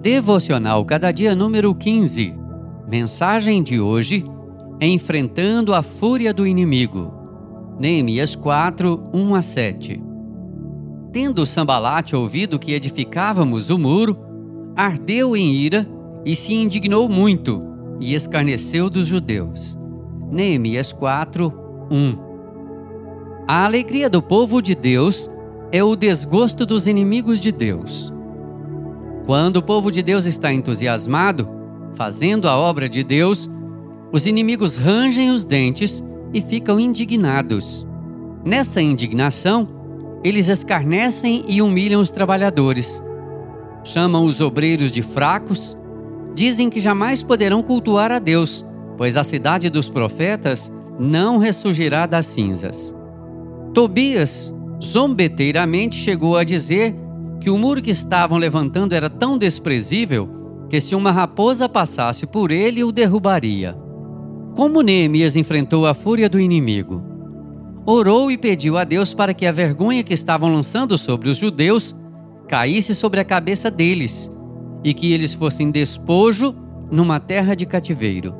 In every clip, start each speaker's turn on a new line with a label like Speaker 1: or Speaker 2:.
Speaker 1: Devocional Cada Dia número 15. Mensagem de hoje: Enfrentando a fúria do inimigo. Neemias 4, 1 a 7. Tendo Sambalate ouvido que edificávamos o muro, ardeu em ira e se indignou muito e escarneceu dos judeus. Neemias 4, 1. A alegria do povo de Deus é o desgosto dos inimigos de Deus. Quando o povo de Deus está entusiasmado, fazendo a obra de Deus, os inimigos rangem os dentes e ficam indignados. Nessa indignação, eles escarnecem e humilham os trabalhadores. Chamam os obreiros de fracos, dizem que jamais poderão cultuar a Deus, pois a cidade dos profetas não ressurgirá das cinzas. Tobias zombeteiramente chegou a dizer que o muro que estavam levantando era tão desprezível que se uma raposa passasse por ele o derrubaria. Como Neemias enfrentou a fúria do inimigo? Orou e pediu a Deus para que a vergonha que estavam lançando sobre os judeus caísse sobre a cabeça deles e que eles fossem despojo numa terra de cativeiro.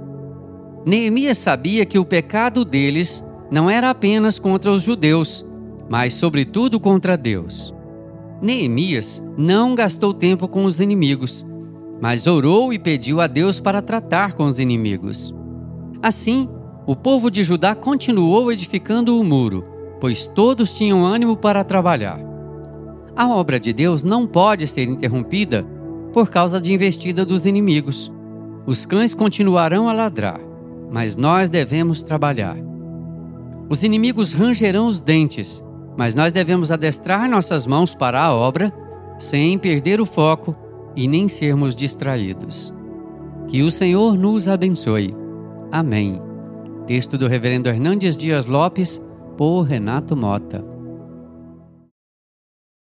Speaker 1: Neemias sabia que o pecado deles não era apenas contra os judeus, mas sobretudo contra Deus. Neemias não gastou tempo com os inimigos, mas orou e pediu a Deus para tratar com os inimigos. Assim, o povo de Judá continuou edificando o muro, pois todos tinham ânimo para trabalhar. A obra de Deus não pode ser interrompida por causa de investida dos inimigos. Os cães continuarão a ladrar, mas nós devemos trabalhar. Os inimigos rangerão os dentes, mas nós devemos adestrar nossas mãos para a obra, sem perder o foco e nem sermos distraídos. Que o Senhor nos abençoe. Amém. Texto do Reverendo Hernandes Dias Lopes, por Renato Mota.